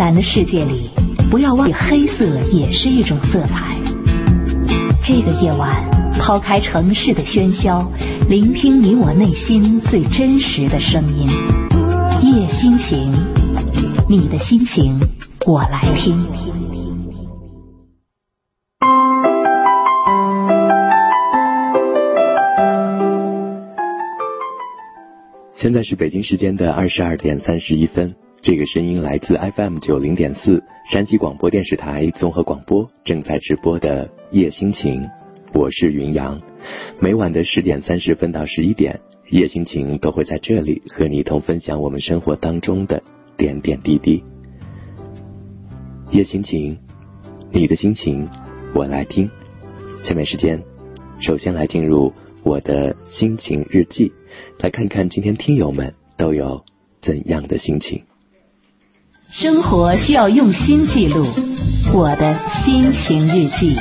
蓝的世界里，不要忘记黑色也是一种色彩。这个夜晚，抛开城市的喧嚣，聆听你我内心最真实的声音。夜心情，你的心情我来听。现在是北京时间的二十二点三十一分。这个声音来自 FM 九零点四山西广播电视台综合广播正在直播的夜心情，我是云阳。每晚的十点三十分到十一点，夜心情都会在这里和你一同分享我们生活当中的点点滴滴。夜心情，你的心情我来听。下面时间，首先来进入我的心情日记，来看看今天听友们都有怎样的心情。生活需要用心记录，我的心情日记。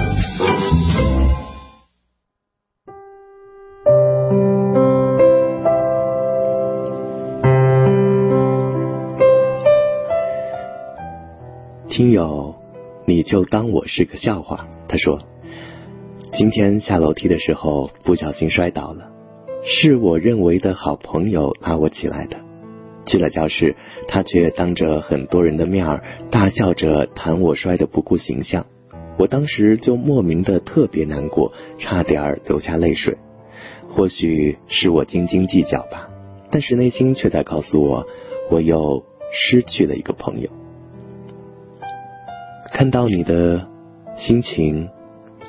听友，你就当我是个笑话。他说，今天下楼梯的时候不小心摔倒了，是我认为的好朋友拉我起来的。去了教室，他却当着很多人的面儿大笑着谈我摔得不顾形象。我当时就莫名的特别难过，差点儿流下泪水。或许是我斤斤计较吧，但是内心却在告诉我，我又失去了一个朋友。看到你的心情，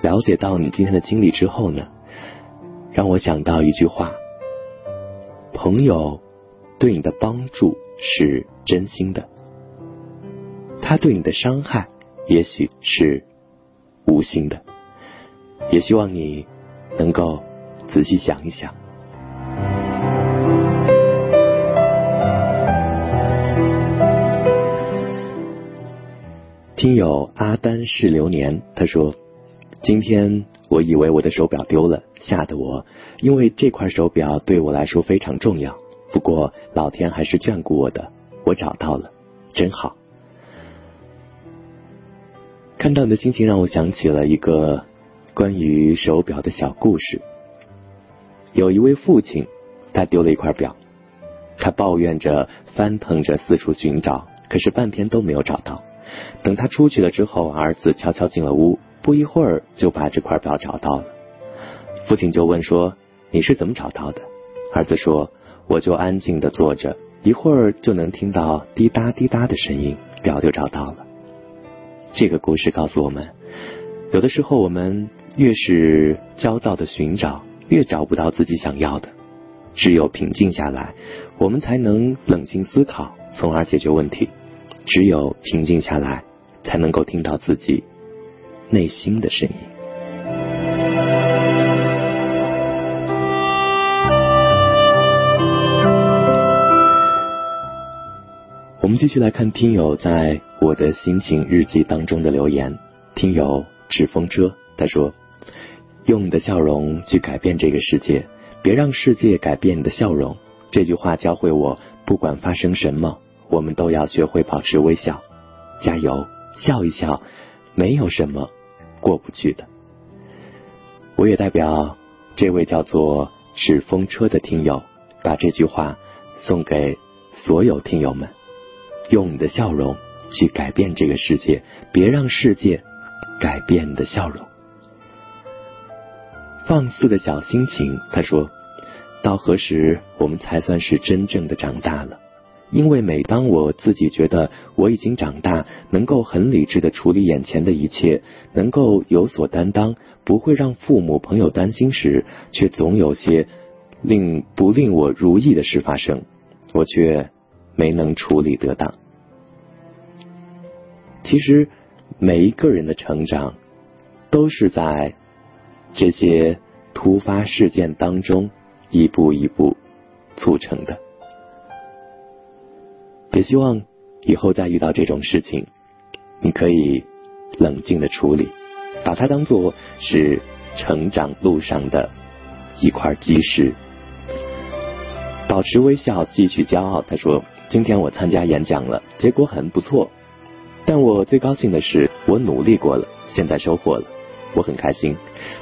了解到你今天的经历之后呢，让我想到一句话：朋友。对你的帮助是真心的，他对你的伤害也许是无心的，也希望你能够仔细想一想。听友阿丹是流年，他说：“今天我以为我的手表丢了，吓得我，因为这块手表对我来说非常重要。”不过老天还是眷顾我的，我找到了，真好。看到你的心情让我想起了一个关于手表的小故事。有一位父亲，他丢了一块表，他抱怨着、翻腾着四处寻找，可是半天都没有找到。等他出去了之后，儿子悄悄进了屋，不一会儿就把这块表找到了。父亲就问说：“你是怎么找到的？”儿子说。我就安静的坐着，一会儿就能听到滴答滴答的声音，表就找到了。这个故事告诉我们，有的时候我们越是焦躁的寻找，越找不到自己想要的。只有平静下来，我们才能冷静思考，从而解决问题。只有平静下来，才能够听到自己内心的声音。我们继续来看听友在我的心情日记当中的留言。听友纸风车他说：“用你的笑容去改变这个世界，别让世界改变你的笑容。”这句话教会我，不管发生什么，我们都要学会保持微笑。加油，笑一笑，没有什么过不去的。我也代表这位叫做纸风车的听友，把这句话送给所有听友们。用你的笑容去改变这个世界，别让世界改变你的笑容。放肆的小心情，他说：“到何时我们才算是真正的长大了？因为每当我自己觉得我已经长大，能够很理智的处理眼前的一切，能够有所担当，不会让父母朋友担心时，却总有些令不令我如意的事发生，我却没能处理得当。”其实，每一个人的成长，都是在这些突发事件当中一步一步促成的。也希望以后再遇到这种事情，你可以冷静的处理，把它当做是成长路上的一块基石。保持微笑，继续骄傲。他说：“今天我参加演讲了，结果很不错。”但我最高兴的是，我努力过了，现在收获了，我很开心。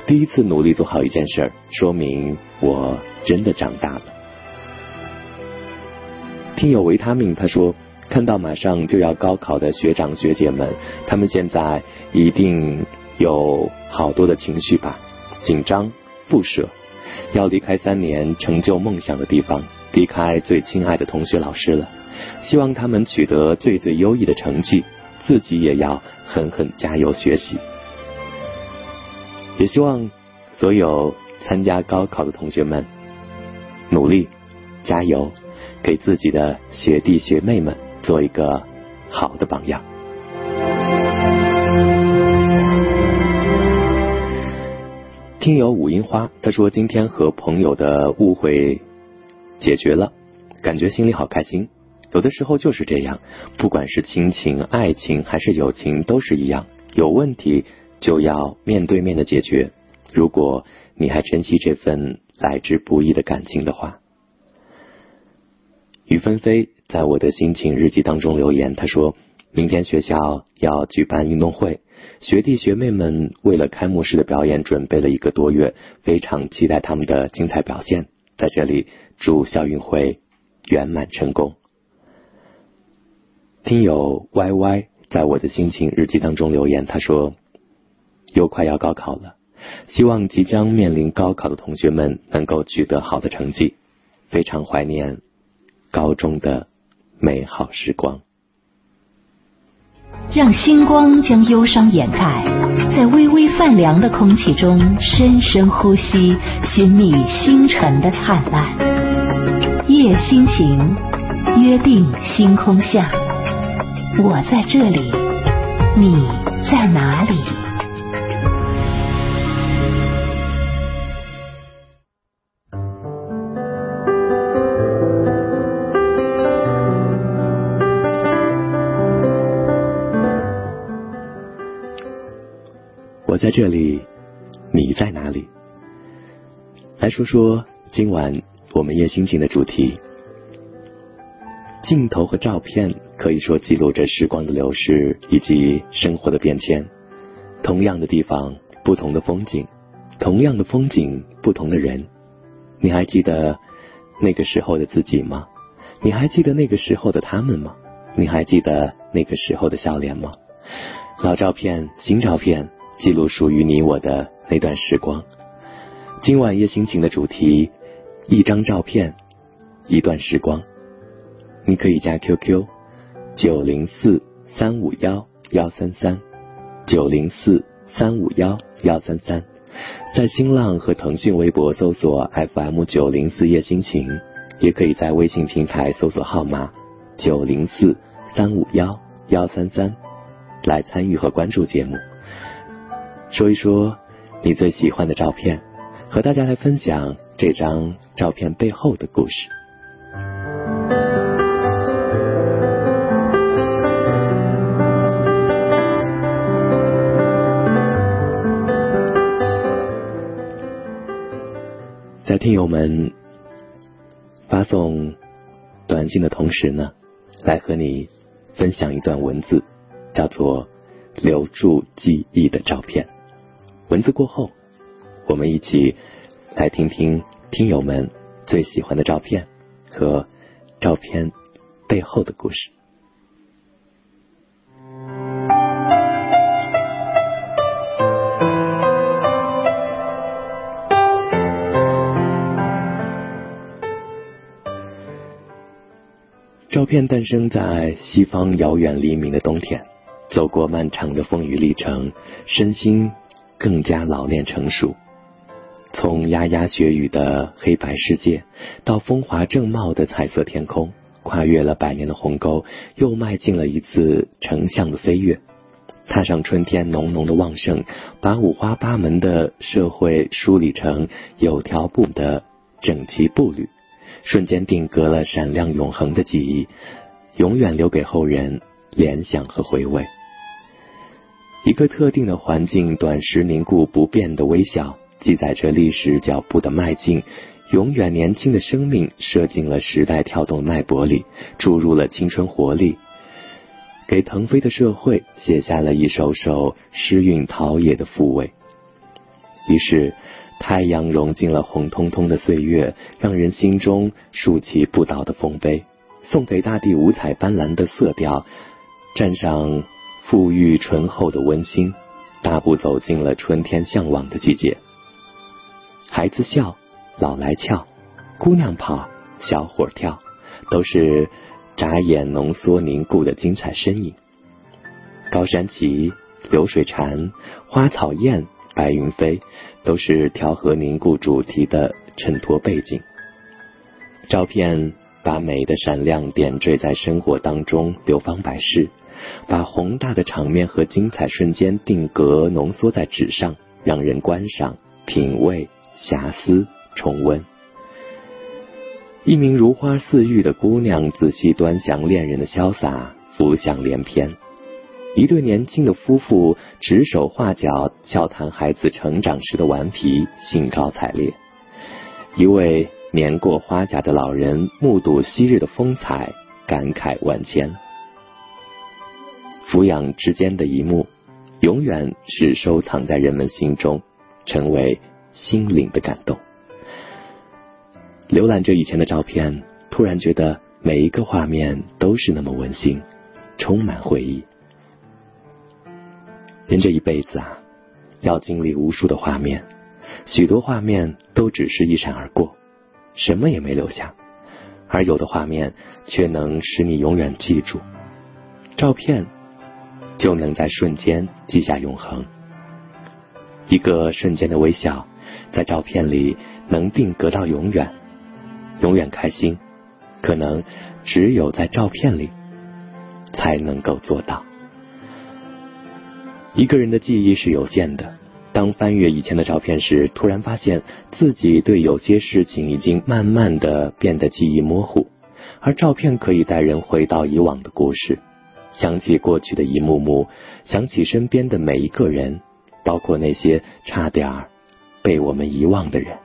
第一次努力做好一件事儿，说明我真的长大了。听友维他命他说，看到马上就要高考的学长学姐们，他们现在一定有好多的情绪吧，紧张、不舍，要离开三年成就梦想的地方，离开最亲爱的同学老师了。希望他们取得最最优异的成绩，自己也要狠狠加油学习。也希望所有参加高考的同学们努力加油，给自己的学弟学妹们做一个好的榜样。听友五樱花他说今天和朋友的误会解决了，感觉心里好开心。有的时候就是这样，不管是亲情、爱情还是友情，都是一样。有问题就要面对面的解决。如果你还珍惜这份来之不易的感情的话，雨纷飞在我的心情日记当中留言，他说明天学校要举办运动会，学弟学妹们为了开幕式的表演准备了一个多月，非常期待他们的精彩表现。在这里祝校运会圆满成功。听友 Y Y 在我的心情日记当中留言，他说：“又快要高考了，希望即将面临高考的同学们能够取得好的成绩，非常怀念高中的美好时光。”让星光将忧伤掩盖，在微微泛凉的空气中深深呼吸，寻觅星辰的灿烂。夜心情，约定星空下。我在这里，你在哪里？在这里，你在哪里？来说说今晚我们夜心情的主题。镜头和照片可以说记录着时光的流逝以及生活的变迁。同样的地方，不同的风景；同样的风景，不同的人。你还记得那个时候的自己吗？你还记得那个时候的他们吗？你还记得那个时候的笑脸吗？老照片、新照片，记录属于你我的那段时光。今晚夜心情的主题：一张照片，一段时光。你可以加 QQ 九零四三五幺幺三三九零四三五幺幺三三，在新浪和腾讯微博搜索 FM 九零四夜心情，也可以在微信平台搜索号码九零四三五幺幺三三来参与和关注节目，说一说你最喜欢的照片，和大家来分享这张照片背后的故事。在听友们发送短信的同时呢，来和你分享一段文字，叫做“留住记忆的照片”。文字过后，我们一起来听听听友们最喜欢的照片和照片背后的故事。照片诞生在西方遥远黎明的冬天，走过漫长的风雨历程，身心更加老练成熟。从牙牙学语的黑白世界，到风华正茂的彩色天空，跨越了百年的鸿沟，又迈进了一次成像的飞跃，踏上春天浓浓的旺盛，把五花八门的社会梳理成有条不紊的整齐步履。瞬间定格了闪亮永恒的记忆，永远留给后人联想和回味。一个特定的环境，短时凝固不变的微笑，记载着历史脚步的迈进。永远年轻的生命，射进了时代跳动脉搏里，注入了青春活力。给腾飞的社会写下了一首首诗韵陶冶的抚慰。于是，太阳融进了红彤彤的岁月，让人心中竖起不倒的丰碑，送给大地五彩斑斓的色调，蘸上馥郁醇厚的温馨，大步走进了春天向往的季节。孩子笑，老来俏，姑娘跑，小伙跳，都是眨眼浓缩凝固的精彩身影。高山齐，流水潺，花草艳。白云飞，都是调和凝固主题的衬托背景。照片把美的闪亮点缀在生活当中，流芳百世；把宏大的场面和精彩瞬间定格浓缩在纸上，让人观赏、品味、遐思、重温。一名如花似玉的姑娘仔细端详恋人的潇洒，浮想联翩。一对年轻的夫妇指手画脚，笑谈孩子成长时的顽皮，兴高采烈。一位年过花甲的老人目睹昔日的风采，感慨万千。抚养之间的一幕，永远是收藏在人们心中，成为心灵的感动。浏览着以前的照片，突然觉得每一个画面都是那么温馨，充满回忆。人这一辈子啊，要经历无数的画面，许多画面都只是一闪而过，什么也没留下；而有的画面却能使你永远记住。照片就能在瞬间记下永恒。一个瞬间的微笑，在照片里能定格到永远，永远开心，可能只有在照片里才能够做到。一个人的记忆是有限的，当翻阅以前的照片时，突然发现自己对有些事情已经慢慢的变得记忆模糊，而照片可以带人回到以往的故事，想起过去的一幕幕，想起身边的每一个人，包括那些差点儿被我们遗忘的人。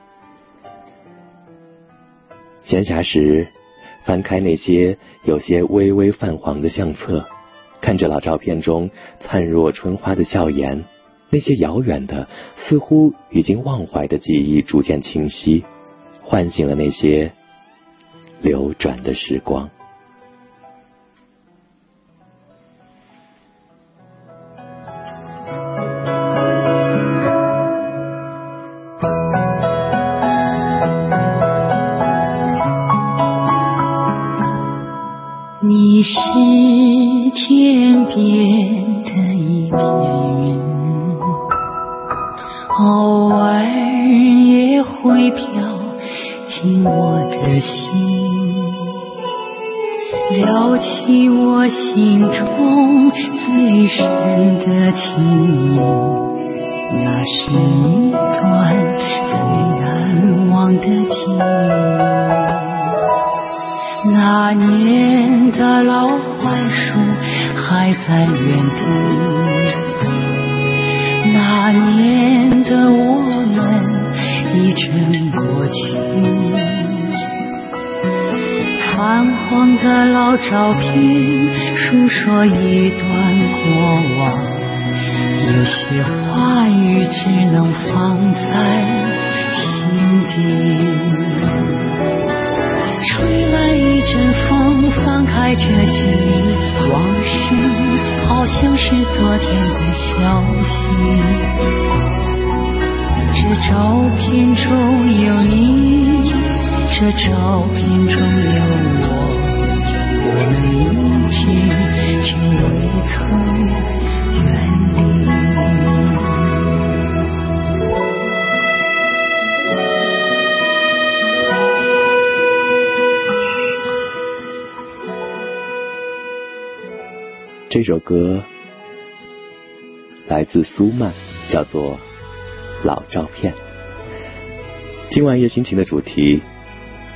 闲暇时，翻开那些有些微微泛黄的相册。看着老照片中灿若春花的笑颜，那些遥远的、似乎已经忘怀的记忆逐渐清晰，唤醒了那些流转的时光。已成过去，泛黄的老照片诉说一段过往，有些话语只能放在心底。吹来一阵风，翻开这记忆往事，好像是昨天的消息。这照片中有你，这照片中有我，我们一直却未曾远离。这首歌来自苏曼，叫做《老照片》。今晚夜心情的主题：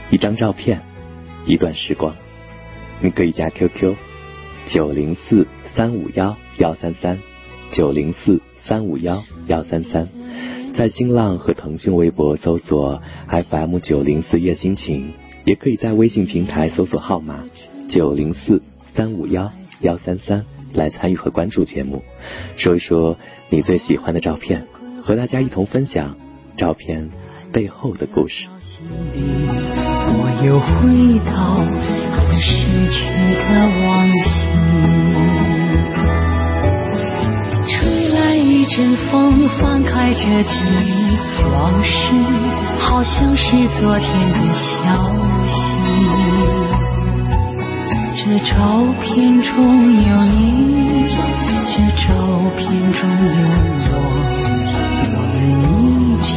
一张照片，一段时光。你可以加 QQ：九零四三五幺幺三三，九零四三五幺幺三三。在新浪和腾讯微博搜索 FM 九零四夜心情，也可以在微信平台搜索号码九零四三五幺。幺三三来参与和关注节目，说一说你最喜欢的照片，和大家一同分享照片背后的故事。我又回到失去的往昔，吹来一阵风，翻开这记忆往事，好像是昨天的消息。这照片中有你，这照片中有我，一直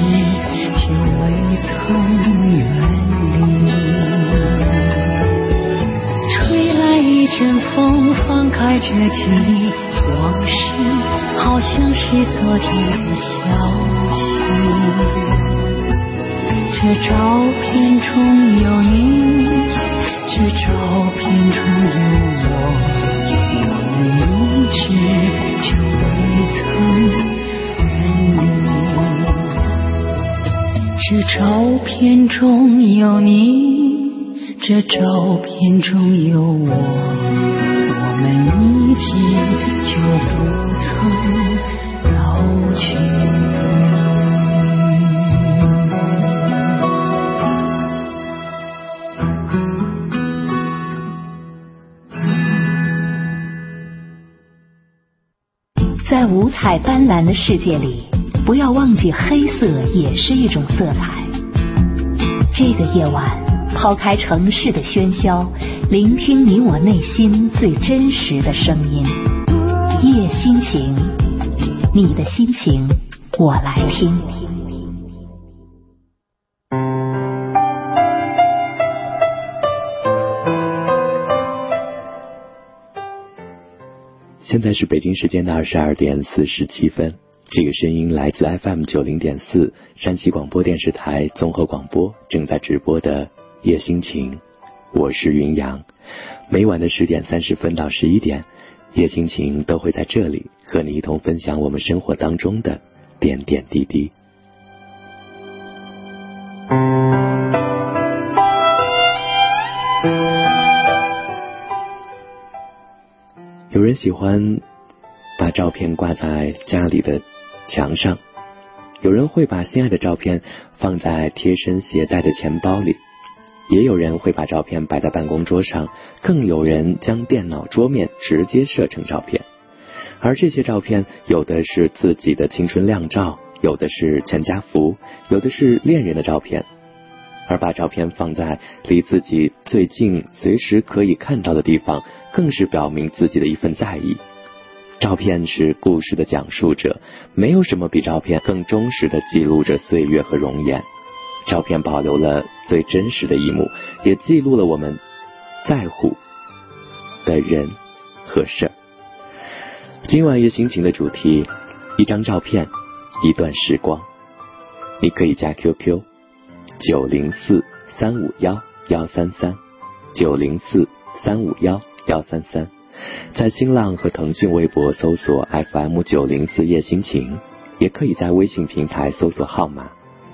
就未曾远离。吹来一阵风，翻开这记忆往事，好像是昨天的消息。这照片中有你。这照片中有我，我们一直就未曾远离。这照片中有你，这照片中有我，我们一起就不曾老去。在五彩斑斓的世界里，不要忘记黑色也是一种色彩。这个夜晚，抛开城市的喧嚣，聆听你我内心最真实的声音。夜心情，你的心情，我来听。现在是北京时间的二十二点四十七分。这个声音来自 FM 九零点四山西广播电视台综合广播正在直播的夜心情，我是云阳。每晚的十点三十分到十一点，夜心情都会在这里和你一同分享我们生活当中的点点滴滴。有人喜欢把照片挂在家里的墙上，有人会把心爱的照片放在贴身携带的钱包里，也有人会把照片摆在办公桌上，更有人将电脑桌面直接设成照片。而这些照片，有的是自己的青春靓照，有的是全家福，有的是恋人的照片。而把照片放在离自己最近、随时可以看到的地方，更是表明自己的一份在意。照片是故事的讲述者，没有什么比照片更忠实的记录着岁月和容颜。照片保留了最真实的一幕，也记录了我们在乎的人和事儿。今晚夜心情的主题：一张照片，一段时光。你可以加 QQ。九零四三五幺幺三三，九零四三五幺幺三三，在新浪和腾讯微博搜索 FM 九零四夜心情，也可以在微信平台搜索号码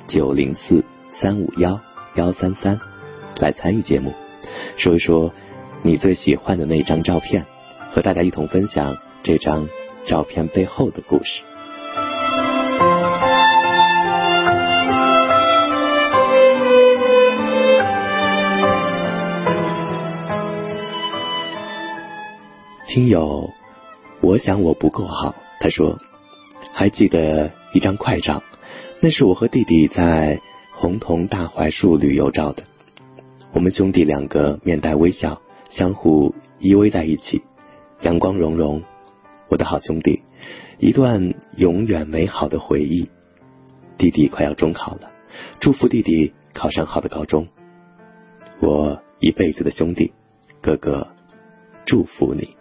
九零四三五幺幺三三来参与节目，说一说你最喜欢的那张照片，和大家一同分享这张照片背后的故事。听友，我想我不够好。他说，还记得一张快照，那是我和弟弟在红桐大槐树旅游照的。我们兄弟两个面带微笑，相互依偎在一起，阳光融融。我的好兄弟，一段永远美好的回忆。弟弟快要中考了，祝福弟弟考上好的高中。我一辈子的兄弟，哥哥，祝福你。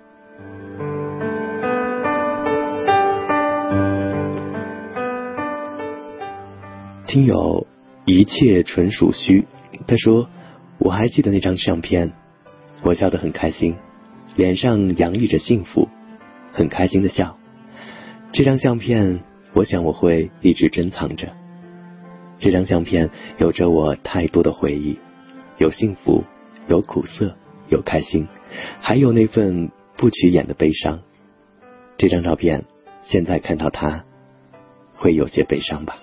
听友，一切纯属虚。他说：“我还记得那张相片，我笑得很开心，脸上洋溢着幸福，很开心的笑。这张相片，我想我会一直珍藏着。这张相片有着我太多的回忆，有幸福，有苦涩，有开心，还有那份不起眼的悲伤。这张照片，现在看到它，会有些悲伤吧。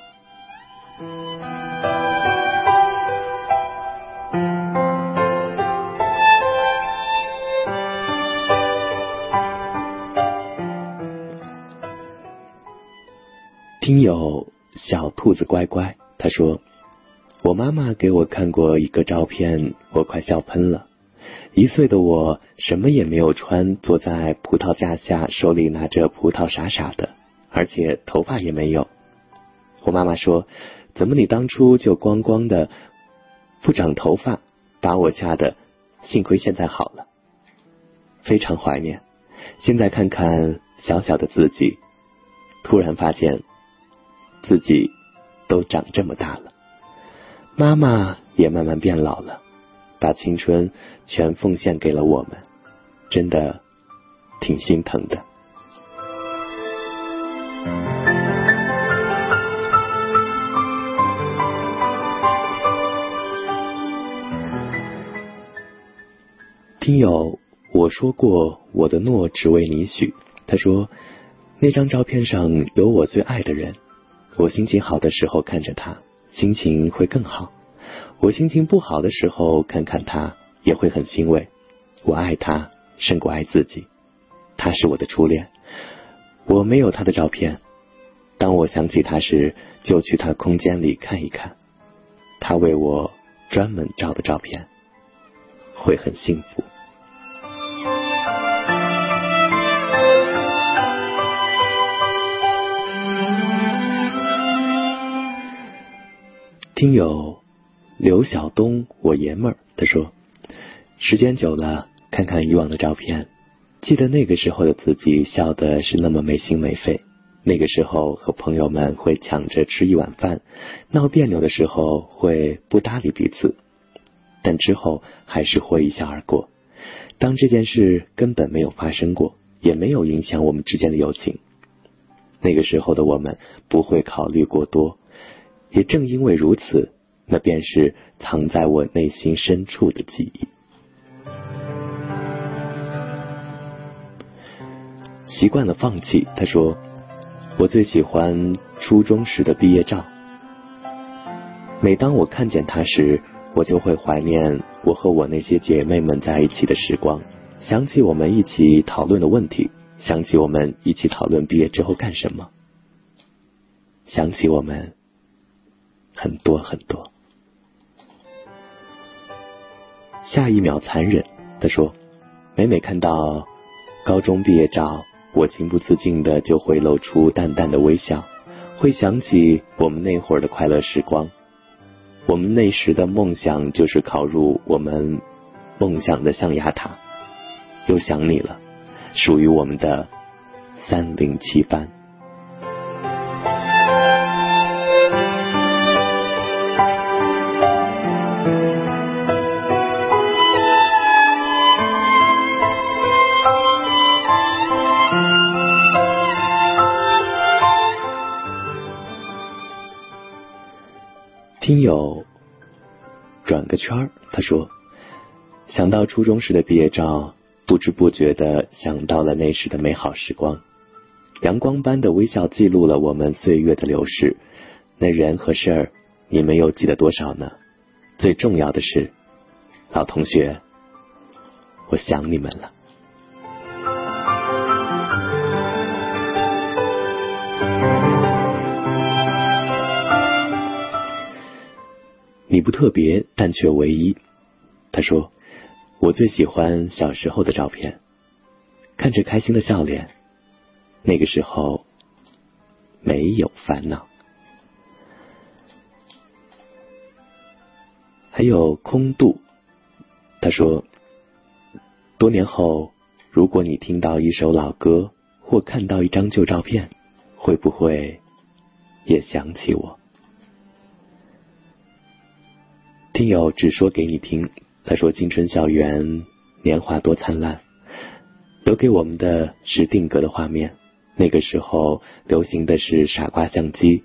听友小兔子乖乖，他说：“我妈妈给我看过一个照片，我快笑喷了。一岁的我什么也没有穿，坐在葡萄架下，手里拿着葡萄，傻傻的，而且头发也没有。我妈妈说：‘怎么你当初就光光的，不长头发，把我吓得？幸亏现在好了，非常怀念。现在看看小小的自己，突然发现。’”自己都长这么大了，妈妈也慢慢变老了，把青春全奉献给了我们，真的挺心疼的。听友，我说过我的诺只为你许。他说，那张照片上有我最爱的人。我心情好的时候看着他，心情会更好；我心情不好的时候看看他，也会很欣慰。我爱他胜过爱自己，他是我的初恋。我没有他的照片，当我想起他时，就去他空间里看一看，他为我专门照的照片，会很幸福。听友刘晓东，我爷们儿，他说：时间久了，看看以往的照片，记得那个时候的自己笑的是那么没心没肺。那个时候和朋友们会抢着吃一碗饭，闹别扭的时候会不搭理彼此，但之后还是会一笑而过。当这件事根本没有发生过，也没有影响我们之间的友情。那个时候的我们不会考虑过多。也正因为如此，那便是藏在我内心深处的记忆。习惯了放弃，他说：“我最喜欢初中时的毕业照。每当我看见它时，我就会怀念我和我那些姐妹们在一起的时光，想起我们一起讨论的问题，想起我们一起讨论毕业之后干什么，想起我们。”很多很多。下一秒残忍，他说：“每每看到高中毕业照，我情不自禁的就会露出淡淡的微笑，会想起我们那会儿的快乐时光。我们那时的梦想就是考入我们梦想的象牙塔。又想你了，属于我们的三零七班。”听友转个圈儿，他说：“想到初中时的毕业照，不知不觉的想到了那时的美好时光。阳光般的微笑记录了我们岁月的流逝。那人和事儿，你们又记得多少呢？最重要的是，老同学，我想你们了。”你不特别，但却唯一。他说：“我最喜欢小时候的照片，看着开心的笑脸，那个时候没有烦恼。”还有空度，他说：“多年后，如果你听到一首老歌或看到一张旧照片，会不会也想起我？”听友只说给你听，他说青春校园年华多灿烂，留给我们的是定格的画面。那个时候流行的是傻瓜相机，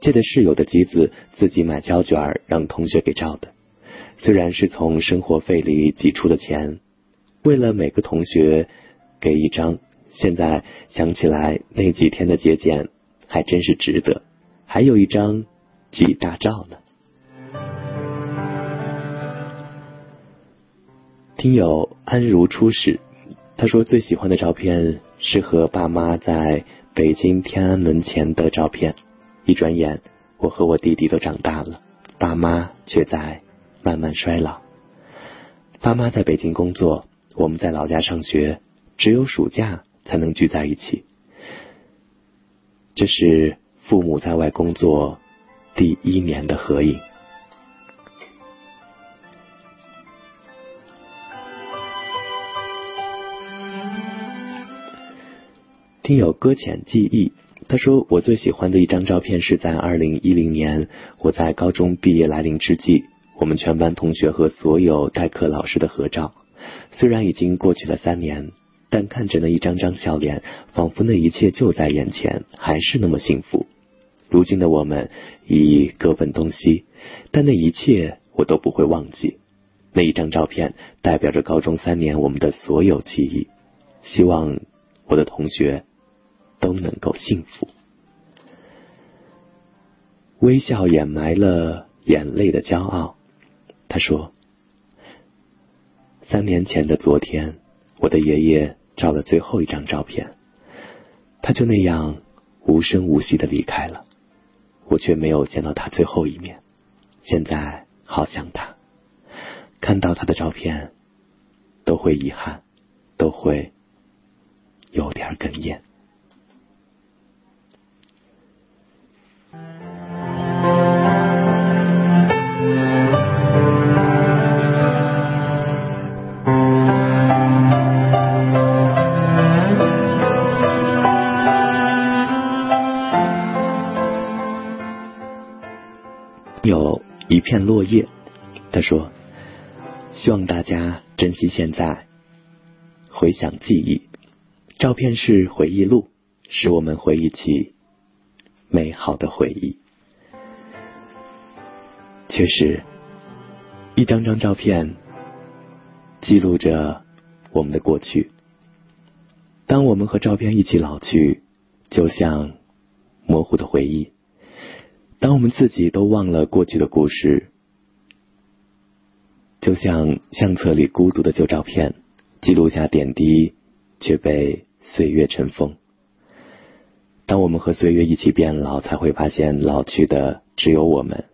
借的室友的机子，自己买胶卷让同学给照的。虽然是从生活费里挤出的钱，为了每个同学给一张，现在想起来那几天的节俭还真是值得，还有一张几大照呢。听友安如初始，他说最喜欢的照片是和爸妈在北京天安门前的照片。一转眼，我和我弟弟都长大了，爸妈却在慢慢衰老。爸妈在北京工作，我们在老家上学，只有暑假才能聚在一起。这是父母在外工作第一年的合影。听友搁浅记忆，他说我最喜欢的一张照片是在二零一零年我在高中毕业来临之际，我们全班同学和所有代课老师的合照。虽然已经过去了三年，但看着那一张张笑脸，仿佛那一切就在眼前，还是那么幸福。如今的我们已各奔东西，但那一切我都不会忘记。那一张照片代表着高中三年我们的所有记忆。希望我的同学。都能够幸福。微笑掩埋了眼泪的骄傲。他说：“三年前的昨天，我的爷爷照了最后一张照片，他就那样无声无息的离开了，我却没有见到他最后一面。现在好想他，看到他的照片，都会遗憾，都会有点哽咽。”一片落叶，他说：“希望大家珍惜现在，回想记忆。照片是回忆录，使我们回忆起。”美好的回忆，确实，一张张照片记录着我们的过去。当我们和照片一起老去，就像模糊的回忆；当我们自己都忘了过去的故事，就像相册里孤独的旧照片，记录下点滴，却被岁月尘封。当我们和岁月一起变老，才会发现老去的只有我们，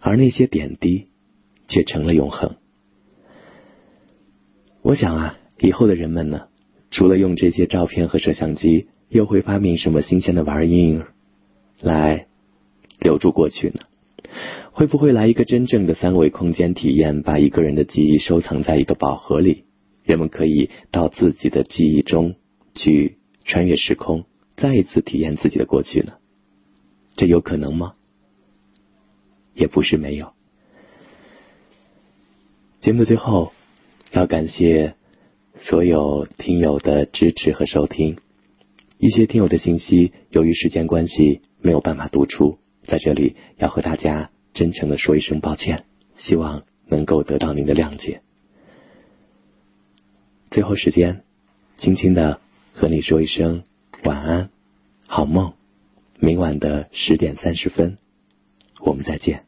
而那些点滴却成了永恒。我想啊，以后的人们呢，除了用这些照片和摄像机，又会发明什么新鲜的玩意儿来留住过去呢？会不会来一个真正的三维空间体验，把一个人的记忆收藏在一个宝盒里，人们可以到自己的记忆中去穿越时空？再一次体验自己的过去呢？这有可能吗？也不是没有。节目的最后，要感谢所有听友的支持和收听。一些听友的信息，由于时间关系没有办法读出，在这里要和大家真诚的说一声抱歉，希望能够得到您的谅解。最后时间，轻轻的和你说一声。晚安，好梦。明晚的十点三十分，我们再见。